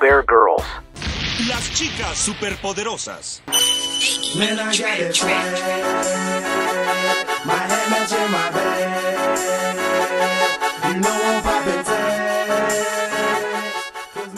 Bear Girls. Las chicas superpoderosas.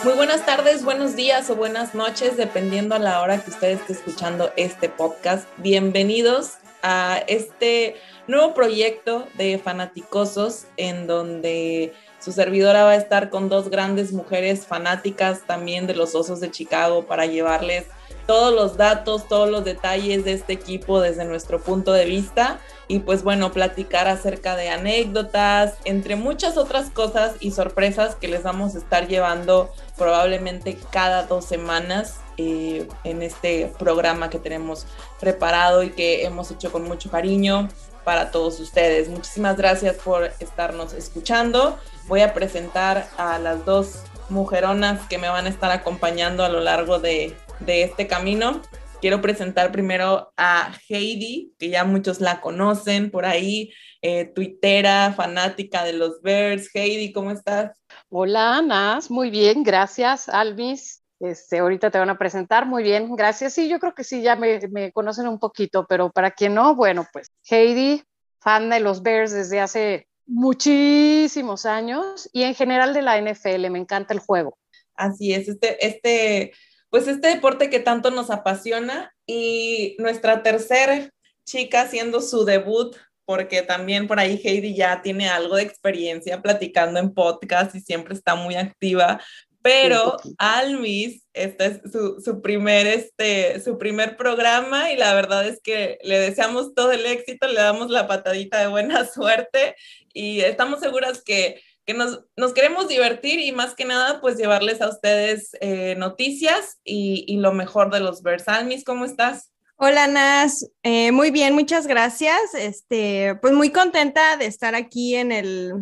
Muy buenas tardes, buenos días o buenas noches, dependiendo a la hora que usted esté escuchando este podcast. Bienvenidos a este nuevo proyecto de Fanaticosos, en donde su servidora va a estar con dos grandes mujeres fanáticas también de los Osos de Chicago para llevarles todos los datos, todos los detalles de este equipo desde nuestro punto de vista. Y pues bueno, platicar acerca de anécdotas, entre muchas otras cosas y sorpresas que les vamos a estar llevando probablemente cada dos semanas eh, en este programa que tenemos preparado y que hemos hecho con mucho cariño para todos ustedes. Muchísimas gracias por estarnos escuchando. Voy a presentar a las dos mujeronas que me van a estar acompañando a lo largo de, de este camino. Quiero presentar primero a Heidi, que ya muchos la conocen por ahí, eh, tuitera, fanática de los Bears. Heidi, ¿cómo estás? Hola, Nas, muy bien, gracias, Alvis. Este, ahorita te van a presentar, muy bien, gracias. Sí, yo creo que sí, ya me, me conocen un poquito, pero para quien no, bueno, pues Heidi, fan de los Bears desde hace muchísimos años y en general de la NFL, me encanta el juego. Así es, este, este, pues este deporte que tanto nos apasiona y nuestra tercera chica haciendo su debut, porque también por ahí Heidi ya tiene algo de experiencia platicando en podcast y siempre está muy activa, pero Almis, este es su, su, primer, este, su primer programa y la verdad es que le deseamos todo el éxito, le damos la patadita de buena suerte y estamos seguras que, que nos, nos, queremos divertir y más que nada pues llevarles a ustedes eh, noticias y, y, lo mejor de los Bears. Almis, ¿cómo estás? Hola Nas, eh, muy bien, muchas gracias. Este, pues muy contenta de estar aquí en el,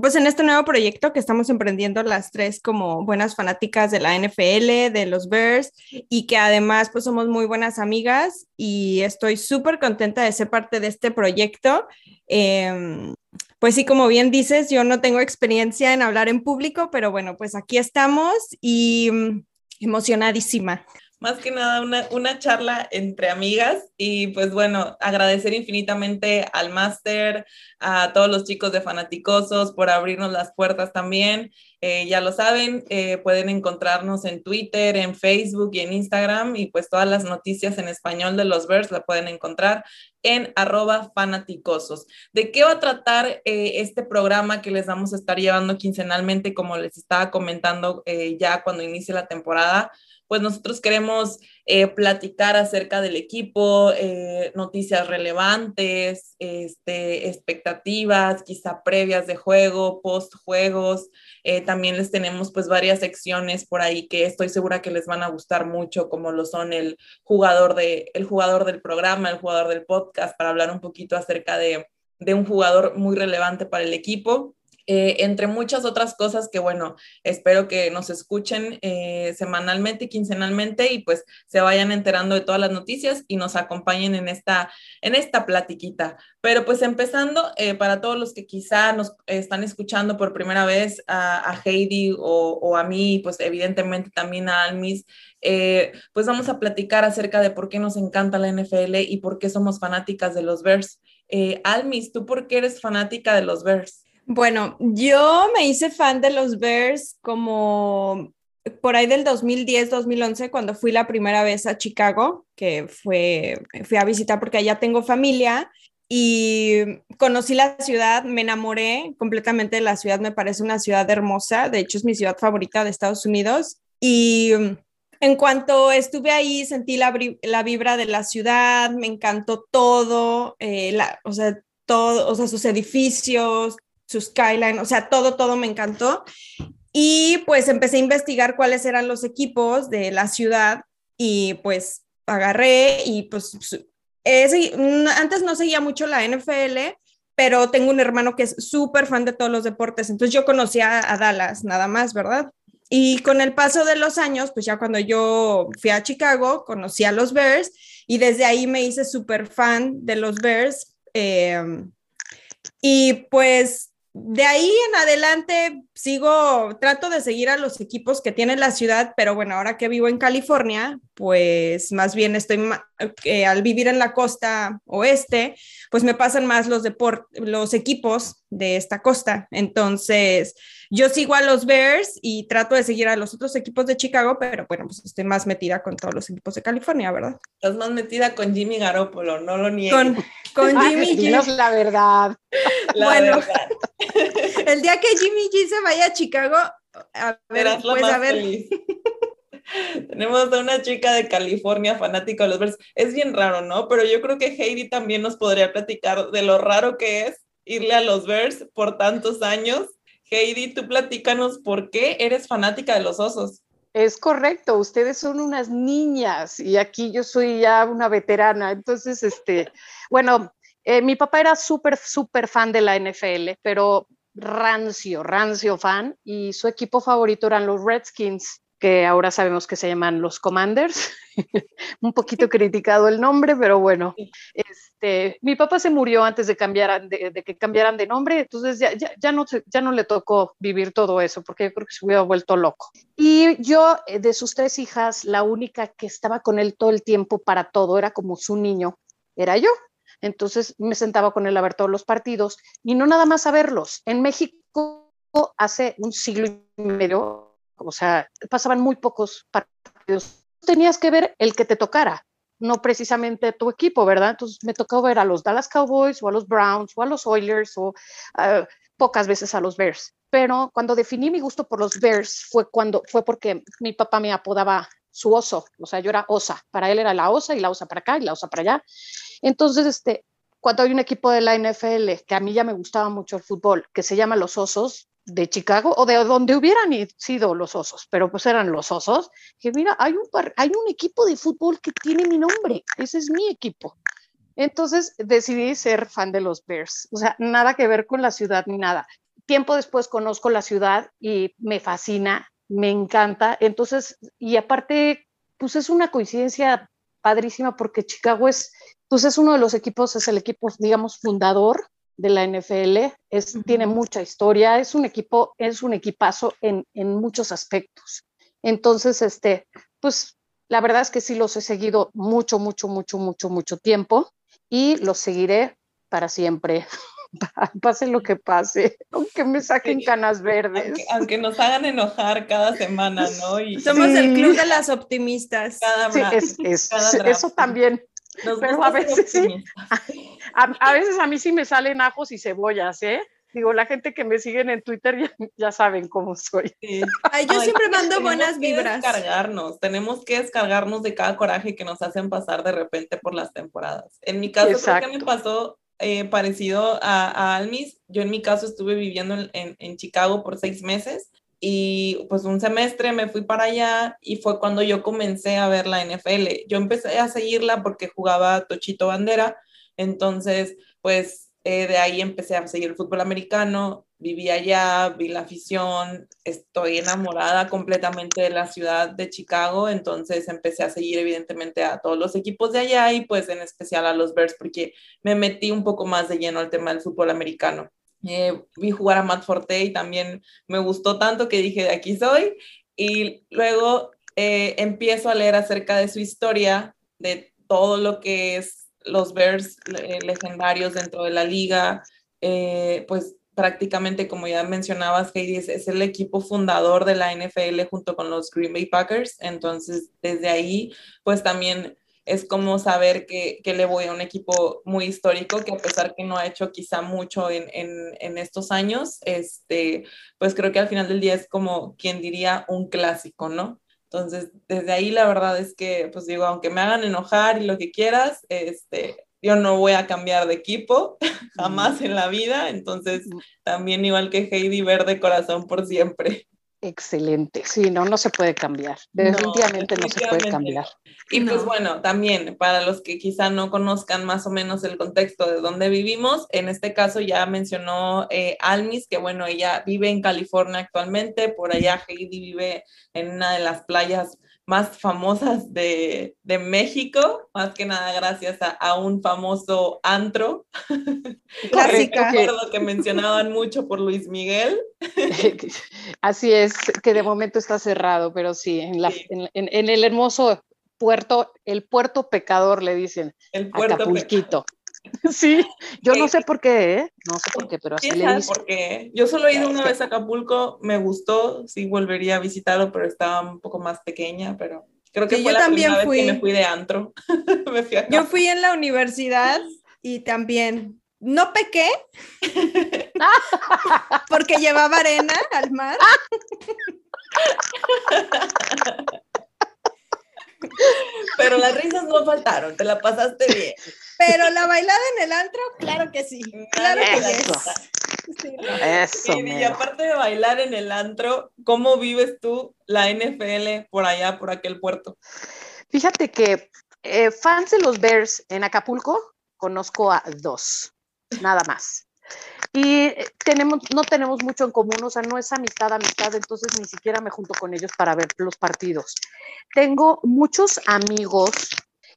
pues en este nuevo proyecto que estamos emprendiendo las tres como buenas fanáticas de la NFL, de los Bears y que además pues somos muy buenas amigas y estoy súper contenta de ser parte de este proyecto. Eh, pues sí, como bien dices, yo no tengo experiencia en hablar en público, pero bueno, pues aquí estamos y um, emocionadísima más que nada una, una, charla entre amigas y pues bueno, agradecer infinitamente al máster, a todos los chicos de Fanaticosos por abrirnos las puertas también. Eh, ya lo saben, eh, pueden encontrarnos en Twitter, en Facebook y en Instagram y pues todas las noticias en español de los Bears la pueden encontrar en arroba fanaticosos. ¿De qué va a tratar eh, este programa que les vamos a estar llevando quincenalmente, como les estaba comentando eh, ya cuando inicie la temporada? Pues nosotros queremos eh, platicar acerca del equipo, eh, noticias relevantes, este, expectativas, quizá previas de juego, post juegos. Eh, también les tenemos pues varias secciones por ahí que estoy segura que les van a gustar mucho, como lo son el jugador, de, el jugador del programa, el jugador del podcast, para hablar un poquito acerca de, de un jugador muy relevante para el equipo. Eh, entre muchas otras cosas que, bueno, espero que nos escuchen eh, semanalmente y quincenalmente y pues se vayan enterando de todas las noticias y nos acompañen en esta, en esta platiquita. Pero pues empezando, eh, para todos los que quizá nos están escuchando por primera vez a, Heidi o, o, a mí, pues evidentemente también a Almis, pues vamos a platicar acerca de por qué nos encanta la NFL y por qué somos fanáticas de los Bears. Almis, ¿tú por qué eres fanática de los Bears? Bueno, yo me hice fan de los Bears como por ahí del 2010, 2011, cuando fui la primera vez a Chicago, que fue, fui a visitar porque allá tengo familia y conocí la ciudad, me enamoré completamente de la ciudad, me parece una ciudad hermosa, de hecho es mi ciudad favorita de Estados Unidos y en cuanto estuve ahí sentí la, la vibra de la ciudad, me encantó todo, eh, o sea, todo, o sea, sus edificios, su skyline, o sea, todo, todo me encantó. Y pues empecé a investigar cuáles eran los equipos de la ciudad y pues agarré y pues es, antes no seguía mucho la NFL, pero tengo un hermano que es súper fan de todos los deportes, entonces yo conocía a Dallas nada más, ¿verdad? Y con el paso de los años, pues ya cuando yo fui a Chicago, conocí a los Bears y desde ahí me hice súper fan de los Bears. Eh, y pues de ahí en adelante sigo, trato de seguir a los equipos que tiene la ciudad, pero bueno, ahora que vivo en California, pues más bien estoy, eh, al vivir en la costa oeste, pues me pasan más los, los equipos de esta costa. Entonces, yo sigo a los Bears y trato de seguir a los otros equipos de Chicago, pero bueno, pues estoy más metida con todos los equipos de California, ¿verdad? Estás más metida con Jimmy Garoppolo, no lo niegues. Con, con Jimmy G. la verdad. La bueno, verdad. el día que Jimmy G se vaya a Chicago, a ver, pues a ver. feliz. Tenemos a una chica de California fanática de los Bears. Es bien raro, ¿no? Pero yo creo que Heidi también nos podría platicar de lo raro que es irle a los Bears por tantos años. Heidi, tú platícanos por qué eres fanática de los osos. Es correcto, ustedes son unas niñas y aquí yo soy ya una veterana. Entonces, este, bueno, eh, mi papá era súper, súper fan de la NFL, pero rancio, rancio fan, y su equipo favorito eran los Redskins, que ahora sabemos que se llaman los Commanders. Un poquito criticado el nombre, pero bueno. Este, mi papá se murió antes de, cambiar, de, de que cambiaran de nombre, entonces ya, ya, ya, no, ya no le tocó vivir todo eso, porque yo creo que se hubiera vuelto loco. Y yo, eh, de sus tres hijas, la única que estaba con él todo el tiempo para todo, era como su niño, era yo. Entonces me sentaba con él a ver todos los partidos y no nada más a verlos. En México hace un siglo y medio, o sea, pasaban muy pocos partidos. Tenías que ver el que te tocara, no precisamente tu equipo, ¿verdad? Entonces me tocó ver a los Dallas Cowboys o a los Browns o a los Oilers o uh, pocas veces a los Bears. Pero cuando definí mi gusto por los Bears fue cuando fue porque mi papá me apodaba su oso, o sea, yo era osa, para él era la osa y la osa para acá y la osa para allá. Entonces, este, cuando hay un equipo de la NFL, que a mí ya me gustaba mucho el fútbol, que se llama Los Osos de Chicago, o de donde hubieran sido los osos, pero pues eran los osos, que mira, hay un, par, hay un equipo de fútbol que tiene mi nombre, ese es mi equipo. Entonces decidí ser fan de los Bears, o sea, nada que ver con la ciudad ni nada. Tiempo después conozco la ciudad y me fascina, me encanta. Entonces, y aparte, pues es una coincidencia padrísima porque Chicago es, pues es uno de los equipos, es el equipo, digamos, fundador de la NFL, es, uh -huh. tiene mucha historia, es un equipo, es un equipazo en, en muchos aspectos. Entonces, este, pues la verdad es que sí los he seguido mucho, mucho, mucho, mucho, mucho tiempo y los seguiré para siempre. pase lo que pase, aunque me saquen canas verdes. Aunque, aunque, nos hagan enojar cada semana, ¿no? Y, Somos sí. el club de las optimistas. Cada sí, es, es, cada eso también. Nos Pero a veces sí, a, a, veces a mí sí me salen ajos y cebollas, ¿eh? Digo, la gente que me siguen en Twitter ya, ya saben cómo soy. Sí. Ay, yo Ay, siempre mando buenas vibras. Que descargarnos, tenemos que descargarnos de cada coraje que nos hacen pasar de repente por las temporadas. En mi caso, Exacto. creo que me pasó eh, parecido a, a, Almis. Yo en mi caso estuve viviendo en, en, en, Chicago por seis meses y pues un semestre me fui para allá y fue cuando yo comencé a ver la NFL. Yo empecé a seguirla porque jugaba Tochito Bandera, entonces pues eh, de ahí empecé a seguir el fútbol americano, viví allá, vi la afición, estoy enamorada completamente de la ciudad de Chicago, entonces empecé a seguir evidentemente a todos los equipos de allá y pues en especial a los Bears porque me metí un poco más de lleno al tema del fútbol americano. Eh, vi jugar a Matt Forte y también me gustó tanto que dije de aquí soy y luego eh, empiezo a leer acerca de su historia, de todo lo que es los Bears eh, legendarios dentro de la liga, pues prácticamente, como ya mencionabas, Heidi, es, es, el equipo fundador de la NFL junto con los Green Bay Packers. Entonces, desde ahí, pues también es como saber que, que, le voy a un equipo muy histórico que a pesar que no ha hecho quizá mucho en, en, en, estos años, este, pues creo que al final del día es como quien diría un clásico, ¿no? Entonces, desde ahí la verdad es que, pues digo, aunque me hagan enojar y lo que quieras, este, yo no voy a cambiar de equipo jamás en la vida, entonces también igual que Heidi, verde corazón por siempre. Excelente. Sí, no, no se puede cambiar. Definitivamente no, se puede cambiar. Y pues No. bueno, también para los que quizá no conozcan más o menos el contexto de dónde vivimos, en este caso ya mencionó eh, Almis, que bueno, ella vive en California actualmente, por allá Heidi vive en una de las playas más famosas de, de México, más que nada gracias a, a un famoso antro. Clásica. Recuerdo que mencionaban mucho por Luis Miguel. Así es, que de momento está cerrado, pero sí, en, la, Sí. en, en- en el hermoso puerto, el puerto pecador le dicen, El puerto Acapulquito. Sí, yo no Eh, sé por qué, ¿eh? no sé por qué, pero así ¿Quién le sabe dicen. por qué? Yo solo he ido una vez a Acapulco, me gustó, sí volvería a visitarlo, pero estaba un poco más pequeña, pero creo que Sí, fue yo la también primera vez fui. que me fui de antro. me fui Yo fui en la universidad y también no pequé porque llevaba arena al mar. Pero las risas no faltaron, te la pasaste bien. Pero la bailada en el antro, claro que sí. Claro que Eso. Sí. Eso, Y, y aparte de bailar en el antro, ¿cómo vives tú la NFL por allá, por aquel puerto? Fíjate que eh, fans de los Bears en Acapulco, conozco a dos, nada más. Y eh, tenemos, no tenemos mucho en común, o sea, no es amistad, amistad, entonces ni siquiera me junto con ellos para ver los partidos. Tengo muchos amigos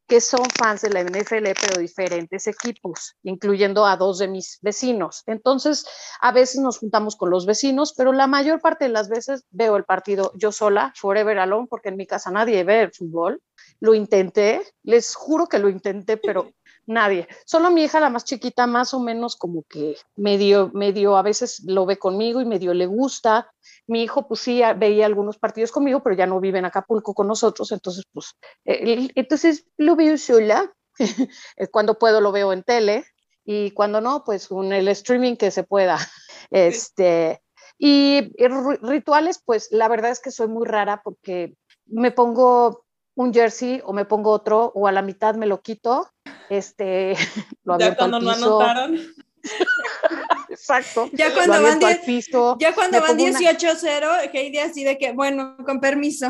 que son fans de la NFL, pero diferentes equipos, incluyendo a dos de mis vecinos. Entonces, a veces nos juntamos con los vecinos, pero la mayor parte de las veces veo el partido yo sola, forever alone, porque en mi casa nadie ve el fútbol. Lo intenté, les juro que lo intenté, pero nadie. Solo mi hija, la más chiquita, más o menos como que medio, medio a veces lo ve conmigo y medio le gusta. Mi hijo, pues sí, veía algunos partidos conmigo, pero ya no vive en Acapulco con nosotros, entonces, pues, eh, entonces lo veo sola. Eh, Cuando puedo lo veo en tele y cuando no, pues con el streaming que se pueda. Este, y y ri- rituales, pues la verdad es que soy muy rara porque me pongo un jersey o me pongo otro o a la mitad me lo quito, este, lo Ya cuando no anotaron, Exacto. Ya cuando van 10 piso. Ya cuando van pongo una- 18-0, Heidi así de que, bueno, con permiso.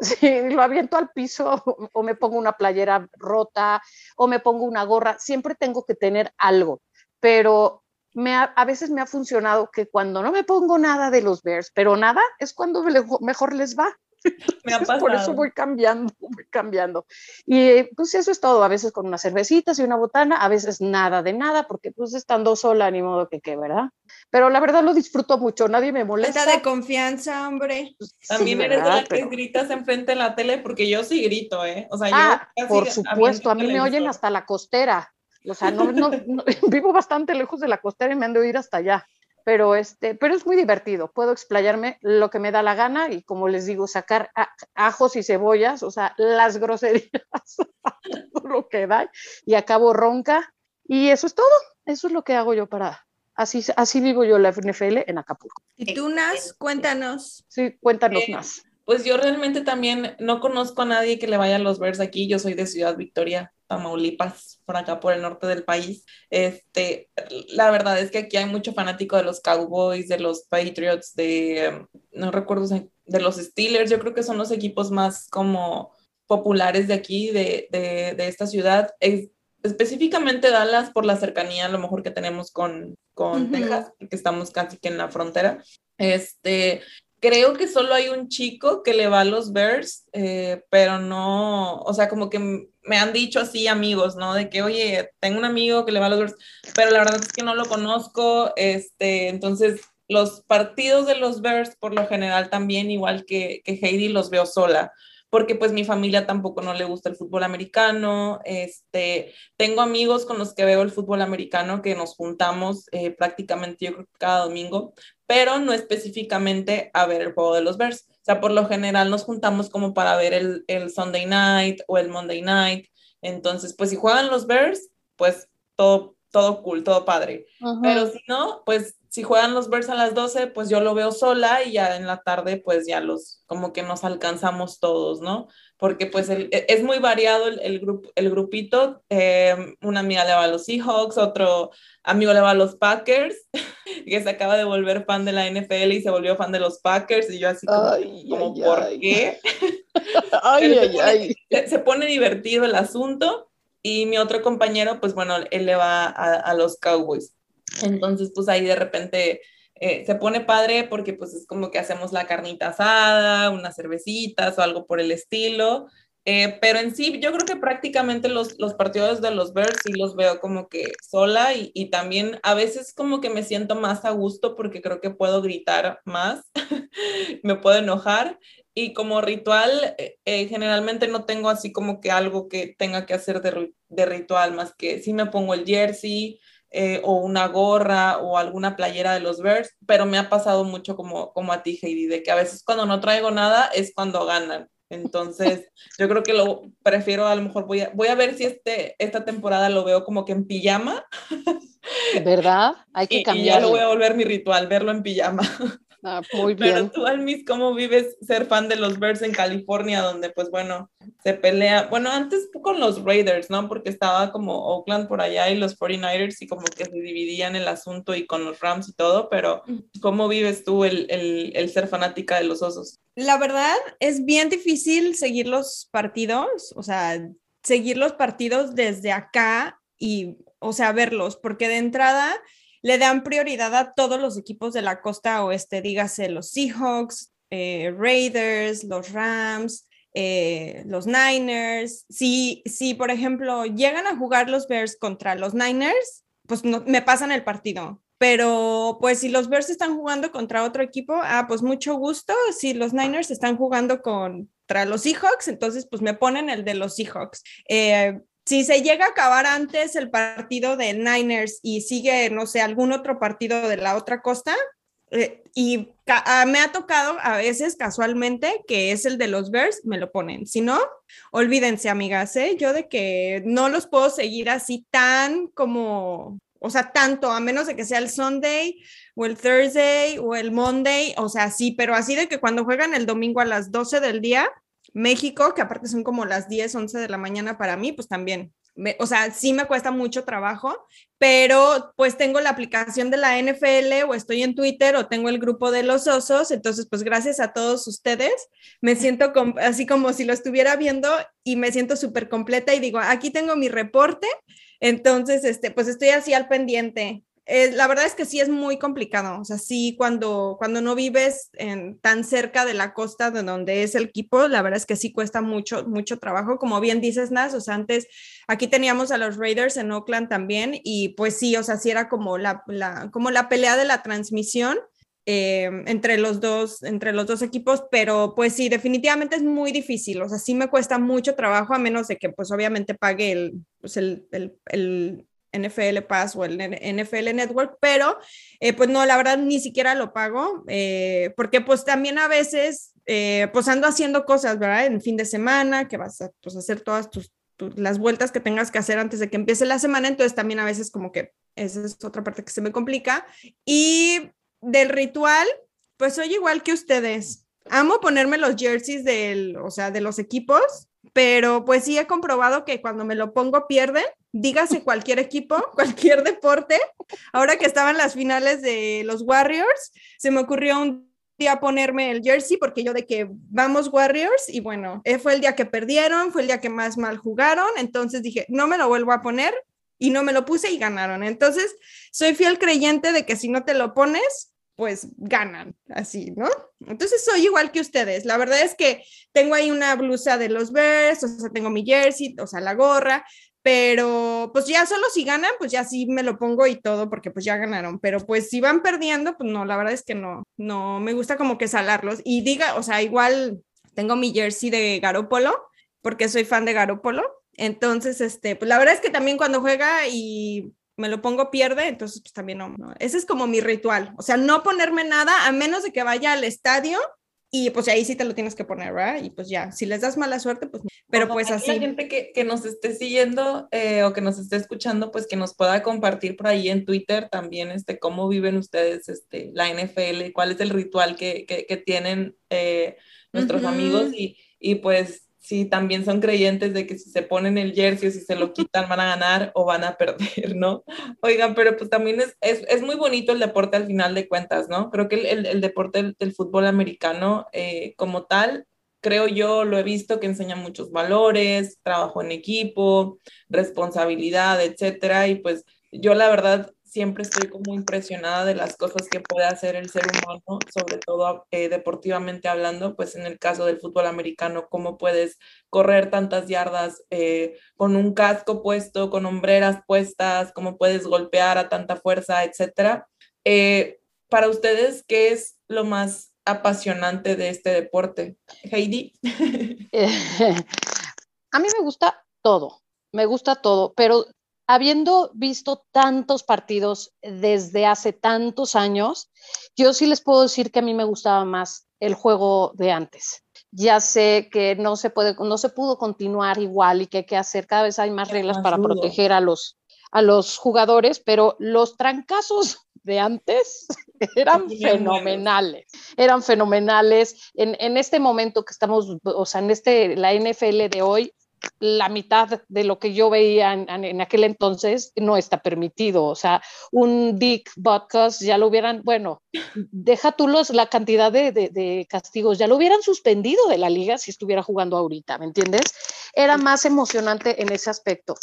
Sí, lo aviento al piso o, me pongo una playera rota o me pongo una gorra. Siempre tengo que tener algo, pero me ha- a veces me ha funcionado que cuando no me pongo nada de los Bears, pero nada, es cuando mejor les va. me ha Entonces, por eso pasado. voy cambiando, voy cambiando. Y eh, pues eso es todo, a veces con unas cervecitas y una botana, a veces nada de nada, porque pues estando sola, ni modo que qué, ¿verdad? Pero la verdad lo disfruto mucho, nadie me molesta. Falta de confianza, hombre. Sí, También eres de ¿verdad? la que Pero- gritas enfrente de la tele, porque yo sí grito, ¿eh? O sea, Ah, yo casi por supuesto, a mí me oyen hasta la costera. O sea, no, no, no- vivo bastante lejos de la costera y me han de oír hasta allá. Pero, este, pero es muy divertido. Puedo explayarme lo que me da la gana y, como les digo, sacar a- ajos y cebollas, o sea, las groserías, todo lo que da, y acabo ronca. Y eso es todo. Eso es lo que hago yo para. Así, así vivo yo la NFL en Acapulco. Y tú, Nas, cuéntanos. Sí, cuéntanos Eh, más. Pues yo realmente también no conozco a nadie que le vaya a los Bears aquí. Yo soy de Ciudad Victoria, Tamaulipas, por acá por el norte del país. Este, la verdad es que aquí hay mucho fanático de los Cowboys, de los Patriots, de, em, no recuerdo, de los Steelers. Yo creo que son los equipos más como populares de aquí, de, de, de esta ciudad. Es- específicamente Dallas por la cercanía a lo mejor que tenemos con, con Ujú. Texas, porque estamos casi que en la frontera. Este, creo que solo hay un chico que le va a los Bears, eh, pero no, o sea, como que me han dicho así amigos, ¿no? De que, oye, tengo un amigo que le va a los Bears, pero la verdad es que no lo conozco, este, entonces los partidos de los Bears por lo general también, igual que, que Heidi, los veo sola porque pues mi familia tampoco no le gusta el fútbol americano, este, tengo amigos con los que veo el fútbol americano que nos juntamos eh, prácticamente yo creo cada domingo, pero no específicamente a ver el juego de los Bears. Sea, por lo general nos juntamos como para ver el, el Sunday night o el Monday night. Entonces, pues si juegan los Bears, pues todo, todo cool, todo padre. Pero si no, pues si juegan los Bears a las 12, pues yo lo veo sola y ya en la tarde pues ya los, como que nos alcanzamos todos, ¿no? Porque pues el- e- es muy variado el, el, grupo, el grupito. eh, una amiga le va a los Seahawks, otro amigo le va a los Packers, que se acaba de volver fan de la NFL y se volvió fan de los Packers y yo así como, Ay, como, ay, ¿por ay. qué? Se ay, pone- se pone divertido el asunto y mi otro compañero, pues bueno, él le va a, a los Cowboys. Entonces, pues ahí de repente eh, se pone padre porque pues es como que hacemos la carnita asada, unas cervecitas o algo por el estilo. Eh, pero en sí, yo creo que prácticamente los, los partidos de los Bears sí los veo como que sola y, y también a veces como que me siento más a gusto porque creo que puedo gritar más, me puedo enojar y como ritual, eh, eh, generalmente no tengo así como que algo que tenga que hacer de, de ritual, más que si me pongo el jersey o una gorra o alguna playera de los Bears, pero me ha pasado mucho como, como a ti, Heidi, de que a veces cuando no traigo nada es cuando ganan. Entonces, yo creo que lo prefiero, a lo mejor voy a, voy a ver si este, esta temporada lo veo como que en pijama ¿Verdad? Hay que y ya lo voy a volver mi ritual, verlo en pijama. Ah, muy Pero bien. tú, Almis, ¿cómo vives ser fan de los Bears en California, donde pues bueno, se pelea? Bueno, antes con los Raiders, ¿no? Porque estaba como Oakland por allá y los 49ers y como que se dividían el asunto y con los Rams y todo, pero ¿cómo vives tú el, el, el ser fanática de los osos? La verdad es bien difícil seguir los partidos, o sea, seguir los partidos desde acá y, o sea, verlos, porque de entrada le dan prioridad a todos los equipos de la costa oeste, dígase los Seahawks, eh, Raiders, los Rams, eh, los Niners. Si, si, por ejemplo, llegan a jugar los Bears contra los Niners, pues no, me pasan el partido. Pero pues si los Bears están jugando contra otro equipo, ah, pues mucho gusto. Si los Niners están jugando contra los Seahawks, entonces pues me ponen el de los Seahawks. Eh, si se llega a acabar antes el partido de Niners y sigue, no sé, algún otro partido de la otra costa, eh, y me ha tocado a veces casualmente que es el de los Bears, me lo ponen. Si no, olvídense, amigas, ¿eh? yo de que no los puedo seguir así tan como, o sea, tanto, a menos de que sea el Sunday o el Thursday o el Monday, o sea, sí, pero así de que cuando juegan el domingo a las 12 del día, México, que aparte son como las 10, 11 de la mañana para mí, pues también, me- o sea, sí me cuesta mucho trabajo, pero pues tengo la aplicación de la NFL o estoy en Twitter o tengo el grupo de los osos, entonces pues gracias a todos ustedes me siento así como si lo estuviera viendo y me siento súper completa y digo, aquí tengo mi reporte, entonces este pues estoy así al pendiente. Eh, la verdad es que sí es muy complicado, o sea, sí cuando, cuando no vives en, tan cerca de la costa de donde es el equipo, la verdad es que sí cuesta mucho, mucho trabajo, como bien dices, Nas, o sea, antes aquí teníamos a los Raiders en Oakland también y pues sí, o sea, sí era como la, la, como la pelea de la transmisión eh, entre los dos, entre los dos equipos, pero pues sí, definitivamente es muy difícil, o sea, sí me cuesta mucho trabajo a menos de que pues obviamente pague el, pues, el, el, el NFL Pass o el NFL Network, pero eh, pues no, la verdad ni siquiera lo pago, eh, porque pues también a veces eh, pues ando haciendo cosas, ¿verdad? En fin de semana, que vas a pues, hacer todas tus, las vueltas que tengas que hacer antes de que empiece la semana, entonces también a veces como que esa es otra parte que se me complica. Y del ritual, pues soy igual que ustedes. Amo ponerme los jerseys del, o sea, de los equipos, pero pues sí he comprobado que cuando me lo pongo pierden, dígase cualquier equipo, cualquier deporte. Ahora que estaban las finales de los Warriors, se me ocurrió un día ponerme el jersey porque yo de que vamos Warriors y bueno, eh, fue el día que perdieron, fue el día que más mal jugaron, entonces dije, no me lo vuelvo a poner y no me lo puse y ganaron. Entonces, soy fiel creyente de que si no te lo pones, pues ganan, así, ¿no? Entonces soy igual que ustedes. La verdad es que tengo ahí una blusa de los Bears, o sea, tengo mi jersey, o sea, la gorra, pero pues ya solo si ganan, pues ya sí me lo pongo y todo, porque pues ya ganaron, pero pues si van perdiendo, pues no, la verdad es que no, no, me gusta como que salarlos. Y diga, o sea, igual tengo mi jersey de Garópolo, porque soy fan de Garópolo. Entonces, este, pues la verdad es que también cuando juega y me lo pongo pierde, entonces pues también no, no, Ese es como mi ritual. O sea, no ponerme nada a menos de que vaya al estadio y pues ahí sí te lo tienes que poner, ¿verdad? Y pues ya, si les das mala suerte, pues. Pero pues así. La gente que, que nos esté siguiendo eh, o que nos esté escuchando, pues que nos pueda compartir por ahí en Twitter también este, cómo viven ustedes este, la NFL, cuál es el ritual que, que, que tienen eh, nuestros amigos y, y pues si también son creyentes de que si se ponen el jersey o si se lo quitan van a ganar o van a perder, ¿no? Oigan, pero pues también es, es, es muy bonito el deporte al final de cuentas, ¿no? Creo que el, el, el deporte del, del, fútbol americano eh, como tal, creo yo, lo he visto que enseña muchos valores, trabajo en equipo, responsabilidad, etcétera, y pues yo la verdad siempre estoy como impresionada de las cosas que puede hacer el ser humano, sobre todo eh, deportivamente hablando, pues en el caso del fútbol americano, cómo puedes correr tantas yardas eh, con un casco puesto, con hombreras puestas, cómo puedes golpear a tanta fuerza, etcétera. Eh, para ustedes, ¿qué es lo más apasionante de este deporte? Heidi. a mí me gusta todo, me gusta todo, pero habiendo visto tantos partidos desde hace tantos años, yo sí les puedo decir que a mí me gustaba más el juego de antes. Ya sé que no se puede, no se pudo continuar igual y que hay que hacer, cada vez hay más reglas más para proteger a los, a los jugadores, pero los trancazos de antes eran fenomenales, eran fenomenales. En, en este momento que estamos, o sea, en este, la NFL de hoy, la mitad de lo que yo veía en, en, aquel entonces no está permitido. O sea, un Dick Butkus ya lo hubieran, bueno, deja tú los, la cantidad de, de, de, castigos, ya lo hubieran suspendido de la liga si estuviera jugando ahorita, ¿me entiendes? Era más emocionante en ese aspecto.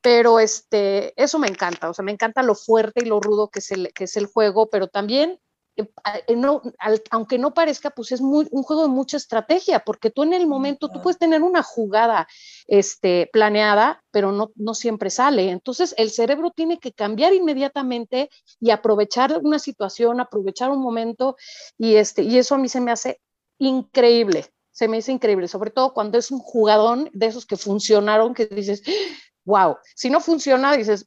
Pero este, eso me encanta, o sea, me encanta lo fuerte y lo rudo que es el, que es el juego, pero también no, al, aunque no parezca, pues es muy, un juego de mucha estrategia, porque tú en el momento, tú puedes tener una jugada este, planeada, pero no, no siempre sale. Entonces, el cerebro tiene que cambiar inmediatamente y aprovechar una situación, aprovechar un momento, y, este, y eso a mí se me hace increíble, se me hace increíble, sobre todo cuando es un jugadón de esos que funcionaron, que dices, wow, si no funciona, dices,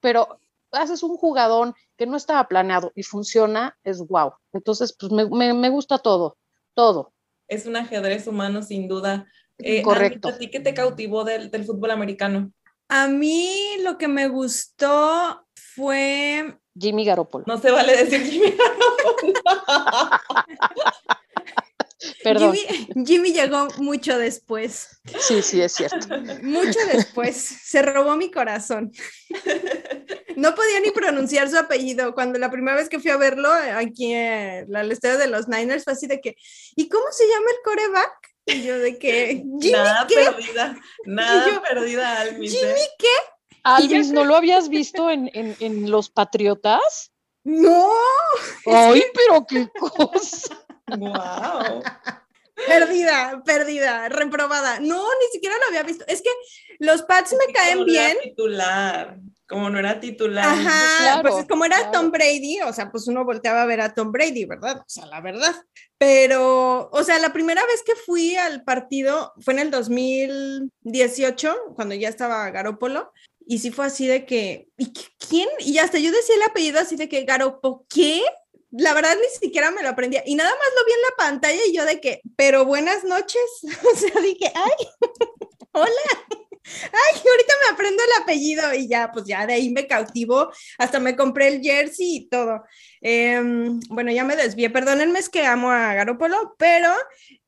pero haces un jugadón que no estaba planeado y funciona, es wow. Entonces, pues me, me, me gusta todo, todo. Es un ajedrez humano, sin duda. Eh, Correcto. ¿A ti qué te cautivó del, del, fútbol americano? A mí lo que me gustó fue... Jimmy Garoppolo. No se vale decir Jimmy Garoppolo. Perdón. Jimmy, Jimmy, llegó mucho después. Sí, sí, es cierto. Mucho después. Se robó mi corazón. No podía ni pronunciar su apellido. Cuando la primera vez que fui a verlo aquí en la estadio de los Niners fue así de que, ¿y cómo se llama el coreback? Y yo de que, ¿Jimmy nada qué? perdida, nada yo, perdida. ¿Jimmy ¿eh? qué? Alvis, ¿no lo habías visto en, en, en Los Patriotas? No. Ay, pero qué cosa. Wow. Perdida, perdida, reprobada. No, ni siquiera lo había visto. Es que los Pats me caen como bien. No titular, como no era titular. Ajá, Claro, pues como era claro. Tom Brady, o sea, pues uno volteaba a ver a Tom Brady, ¿verdad? O sea, la verdad. Pero, o sea, la primera vez que fui al partido fue en el 2018, cuando ya estaba Garópolo, y sí fue así de que, ¿y qué- quién? Y hasta yo decía el apellido así de que Garopo, ¿qué? La verdad ni siquiera me lo aprendía. Y nada más lo vi en la pantalla y yo de que, pero buenas noches. O sea, dije, ay, hola. Ay, ahorita me aprendo el apellido y ya, pues ya de ahí me cautivó. Hasta me compré el jersey y todo. Em, bueno, ya me desvié. Perdónenme, es que amo a Garópolo, pero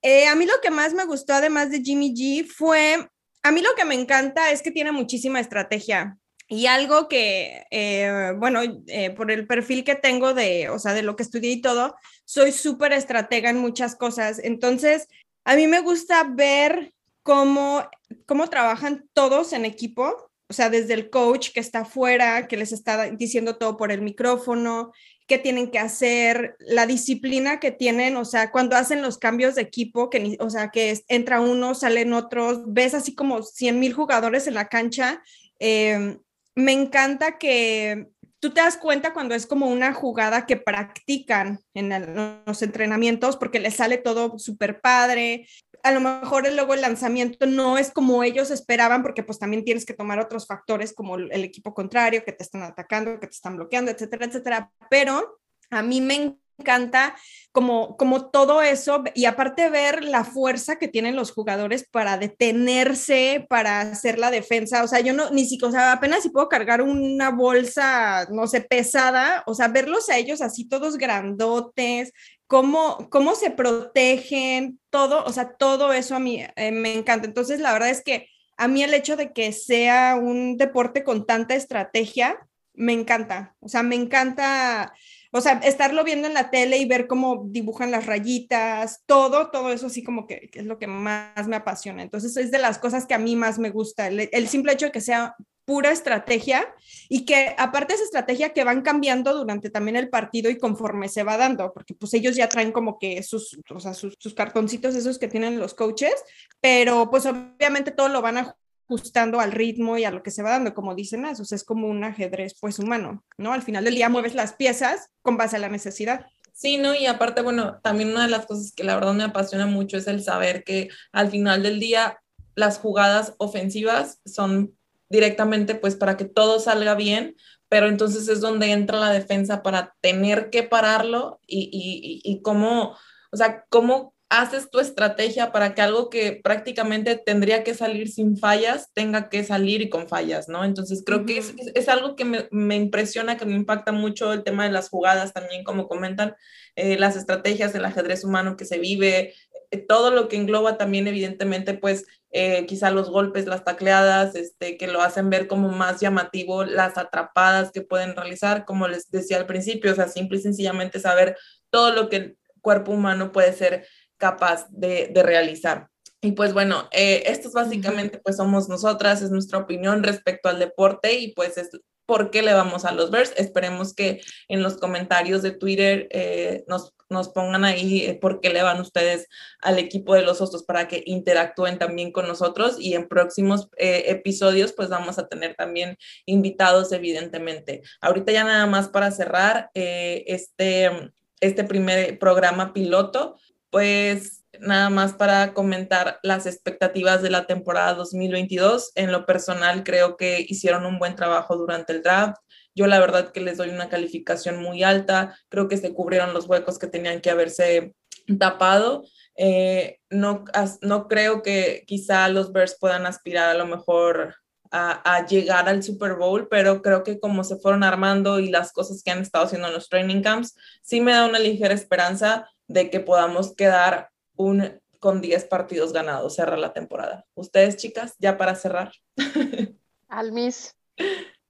eh, a mí lo que más me gustó, además de Jimmy G, fue. A mí lo que me encanta es que tiene muchísima estrategia. Y algo que, eh, bueno, eh, por el perfil que tengo de, o sea, de lo que estudié y todo, soy súper estratega en muchas cosas. Entonces, a mí me gusta ver cómo, cómo trabajan todos en equipo, o sea, desde el coach que está afuera, que les está diciendo todo por el micrófono, qué tienen que hacer, la disciplina que tienen, o sea, cuando hacen los cambios de equipo, que, ni- o sea, que es- entra uno, salen otros, ves así como 100 mil jugadores en la cancha. eh, me encanta que tú te das cuenta cuando es como una jugada que practican en los entrenamientos porque les sale todo súper padre. A lo mejor luego el lanzamiento no es como ellos esperaban porque pues también tienes que tomar otros factores como el equipo contrario que te están atacando, que te están bloqueando, etcétera, etcétera. Pero a mí me encanta como, como todo eso y aparte ver la fuerza que tienen los jugadores para detenerse, para hacer la defensa, o sea, yo no, ni siquiera, o sea, apenas si puedo cargar una bolsa, no sé, pesada, o sea, verlos a ellos así todos grandotes, cómo, cómo se protegen, todo, o sea, todo eso a mí eh, me encanta. Entonces, la verdad es que a mí el hecho de que sea un deporte con tanta estrategia, me encanta, o sea, me encanta o sea, estarlo viendo en la tele y ver cómo dibujan las rayitas, todo, todo eso así como que, es lo que más me apasiona. Entonces es de las cosas que a mí más me gusta, el, simple hecho de que sea pura estrategia y que aparte esa estrategia que van cambiando durante también el partido y conforme se va dando, porque pues ellos ya traen como que sus, o sea, sus cartoncitos esos que tienen los coaches, pero pues obviamente todo lo van a ajustando al ritmo y a lo que se va dando, como dicen eso, es como un ajedrez pues humano, ¿no? Al final del día mueves las piezas con base a la necesidad. Sí, ¿no? Y aparte, bueno, también una de las cosas que la verdad me apasiona mucho es el saber que al final del día las jugadas ofensivas son directamente pues para que todo salga bien, pero entonces es donde entra la defensa para tener que pararlo y, y, y, y cómo, o sea, cómo haces tu estrategia para que algo que prácticamente tendría que salir sin fallas tenga que salir con fallas, ¿no? Entonces creo que es, es, algo que me, me, impresiona, que me impacta mucho el tema de las jugadas también, como comentan, eh, las estrategias del ajedrez humano que se vive, eh, todo lo que engloba también evidentemente pues eh, quizá los golpes, las tacleadas, este, que lo hacen ver como más llamativo, las atrapadas que pueden realizar, como les decía al principio, o sea, simple y sencillamente saber todo lo que el cuerpo humano puede ser capaz de, de realizar. Y pues bueno, eh, estos básicamente pues somos nosotras, es nuestra opinión respecto al deporte y pues es por qué le vamos a los Bears. Esperemos que en los comentarios de Twitter eh, nos, nos, pongan ahí eh, por qué le van ustedes al equipo de los Osos para que interactúen también con nosotros y en próximos eh, episodios pues vamos a tener también invitados evidentemente. Ahorita ya nada más para cerrar este, este primer programa piloto pues nada más para comentar las expectativas de la temporada 2022. En lo personal, creo que hicieron un buen trabajo durante el draft. Yo la verdad que les doy una calificación muy alta. Creo que se cubrieron los huecos que tenían que haberse tapado. Eh, no, no creo que quizá los Bears puedan aspirar a lo mejor a, a, llegar al Super Bowl, pero creo que como se fueron armando y las cosas que han estado haciendo en los training camps, sí me da una ligera esperanza de que podamos quedar un, con 10 partidos ganados, cerrar la temporada. Ustedes, chicas, ya para cerrar. Almis.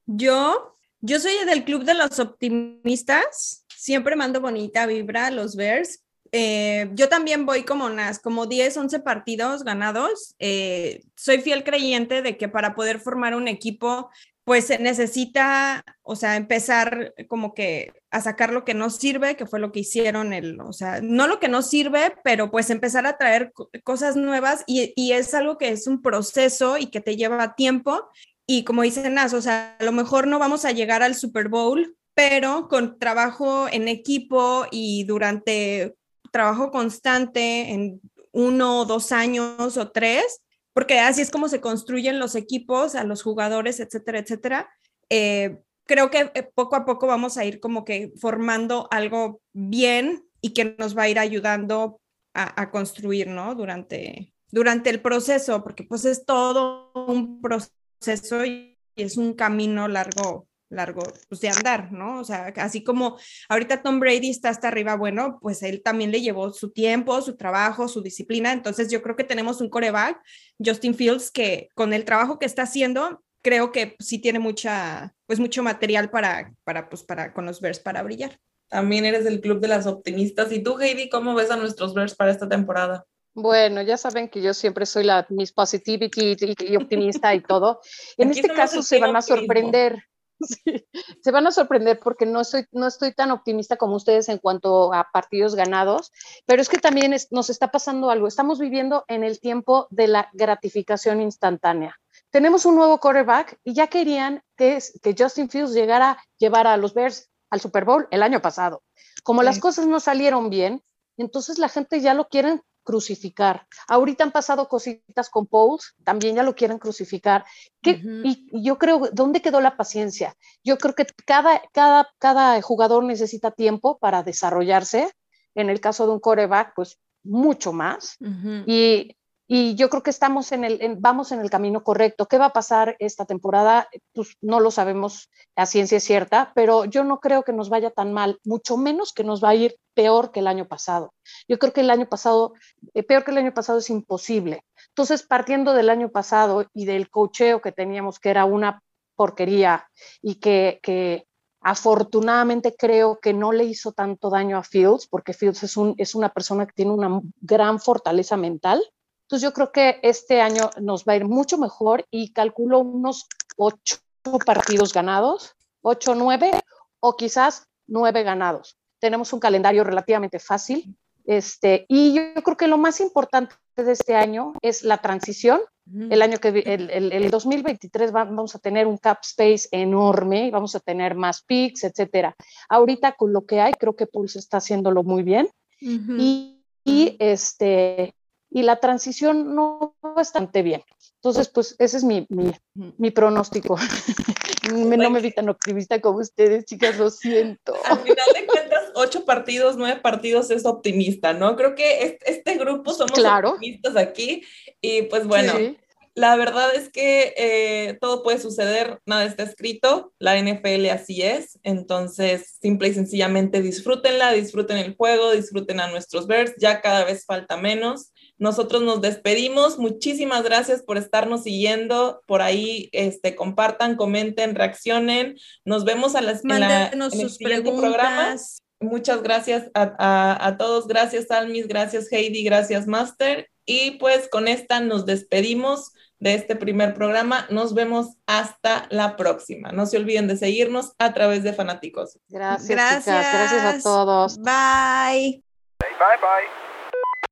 Yo, yo soy del club de los optimistas. Siempre mando bonita vibra a los Bears. Eh, yo también voy como unas, como 10, 11 partidos ganados. Eh, soy fiel creyente de que para poder formar un equipo pues se necesita, o sea, empezar como que a sacar lo que no sirve, que fue lo que hicieron, el, o sea, no lo que no sirve, pero pues empezar a traer cosas nuevas y, y es algo que es un proceso y que te lleva tiempo. Y como dicen Nas, o sea, a lo mejor no vamos a llegar al Super Bowl, pero con trabajo en equipo y durante trabajo constante en uno o dos años o tres, porque así es como se construyen los equipos, a los jugadores, etcétera, etcétera. Eh, creo que eh, poco a poco vamos a ir como que formando algo bien y que nos va a ir ayudando a, a construir, ¿no? Durante, durante el proceso, porque pues es todo un proceso y es un camino largo largo pues, de andar, ¿no? O sea, así como ahorita Tom Brady está hasta arriba, bueno, pues él también le llevó su tiempo, su trabajo, su disciplina. Entonces yo creo que tenemos un coreback, Justin Fields, que con el trabajo que está haciendo, creo que sí tiene mucha, pues mucho material para, para, pues para con los Bears para brillar. También eres del club de las optimistas. ¿Y tú, Heidi, cómo ves a nuestros Bears para esta temporada? Bueno, ya saben que yo siempre soy la Miss Positivity y, y optimista y todo. En Aquí este caso se van a sorprender. Sí, se van a sorprender porque no, soy, no estoy tan optimista como ustedes en cuanto a partidos ganados, pero es que también es, nos está pasando algo. Estamos viviendo en el tiempo de la gratificación instantánea. Tenemos un nuevo quarterback y ya querían que, que Justin Fields llegara a llevar a los Bears al Super Bowl el año pasado. Como sí. las cosas no salieron bien, entonces la gente ya lo quieren crucificar. Ahorita han pasado cositas con Pauls, también ya lo quieren crucificar. ¿Qué- Ujú. y, y yo creo, ¿dónde quedó la paciencia? Yo creo que cada, cada, cada jugador necesita tiempo para desarrollarse. En el caso de un coreback, pues mucho más. Y, y yo creo que estamos en el, en- vamos en el camino correcto. ¿Qué va a pasar esta temporada? Pues no lo sabemos a ciencia cierta, pero yo no creo que nos vaya tan mal, mucho menos que nos va a ir peor que el año pasado. Yo creo que el año pasado, eh, peor que el año pasado es imposible. Entonces, partiendo del año pasado y del cocheo que teníamos, que era una porquería y que, que afortunadamente creo que no le hizo tanto daño a Fields, porque Fields es, un, es una persona que tiene una gran fortaleza mental. Entonces yo creo que este año nos va a ir mucho mejor y calculo unos ocho partidos ganados, ocho, nueve o quizás nueve ganados. Tenemos un calendario relativamente fácil. Este, y yo creo que lo más importante de este año es la transición el año que el, el, el 2023 va- vamos a tener un cap space enorme, vamos a tener más picks, etcétera. Ahorita con lo que hay, creo que Pulse está haciéndolo muy bien Ujú. y, y, este y la transición no bastante bien. Entonces, pues ese es mi, mi, mi pronóstico. Me- no me vi tan optimista como ustedes, chicas, lo siento. Al final de cuentas, ocho partidos, nueve partidos es optimista, ¿no? Creo que es- este grupo somos Claro. optimistas aquí y pues bueno, Sí. la verdad es que eh, todo puede suceder, nada está escrito, la NFL así es, entonces simple y sencillamente disfrútenla, disfruten el juego, disfruten a nuestros Bears, ya cada vez falta menos. Nosotros nos despedimos, muchísimas gracias por estarnos siguiendo, por ahí este, compartan, comenten, reaccionen, nos vemos a las, en, la- en el sus siguiente programa. preguntas. Muchas gracias a, a- a todos. Gracias, Almis. Gracias, Heidi. Gracias, Master. Y pues con esta nos despedimos de este primer programa. Nos vemos hasta la próxima. No se olviden de seguirnos a través de Fanáticos. Gracias, chicas. Gracias a todos. Bye. Bye bye.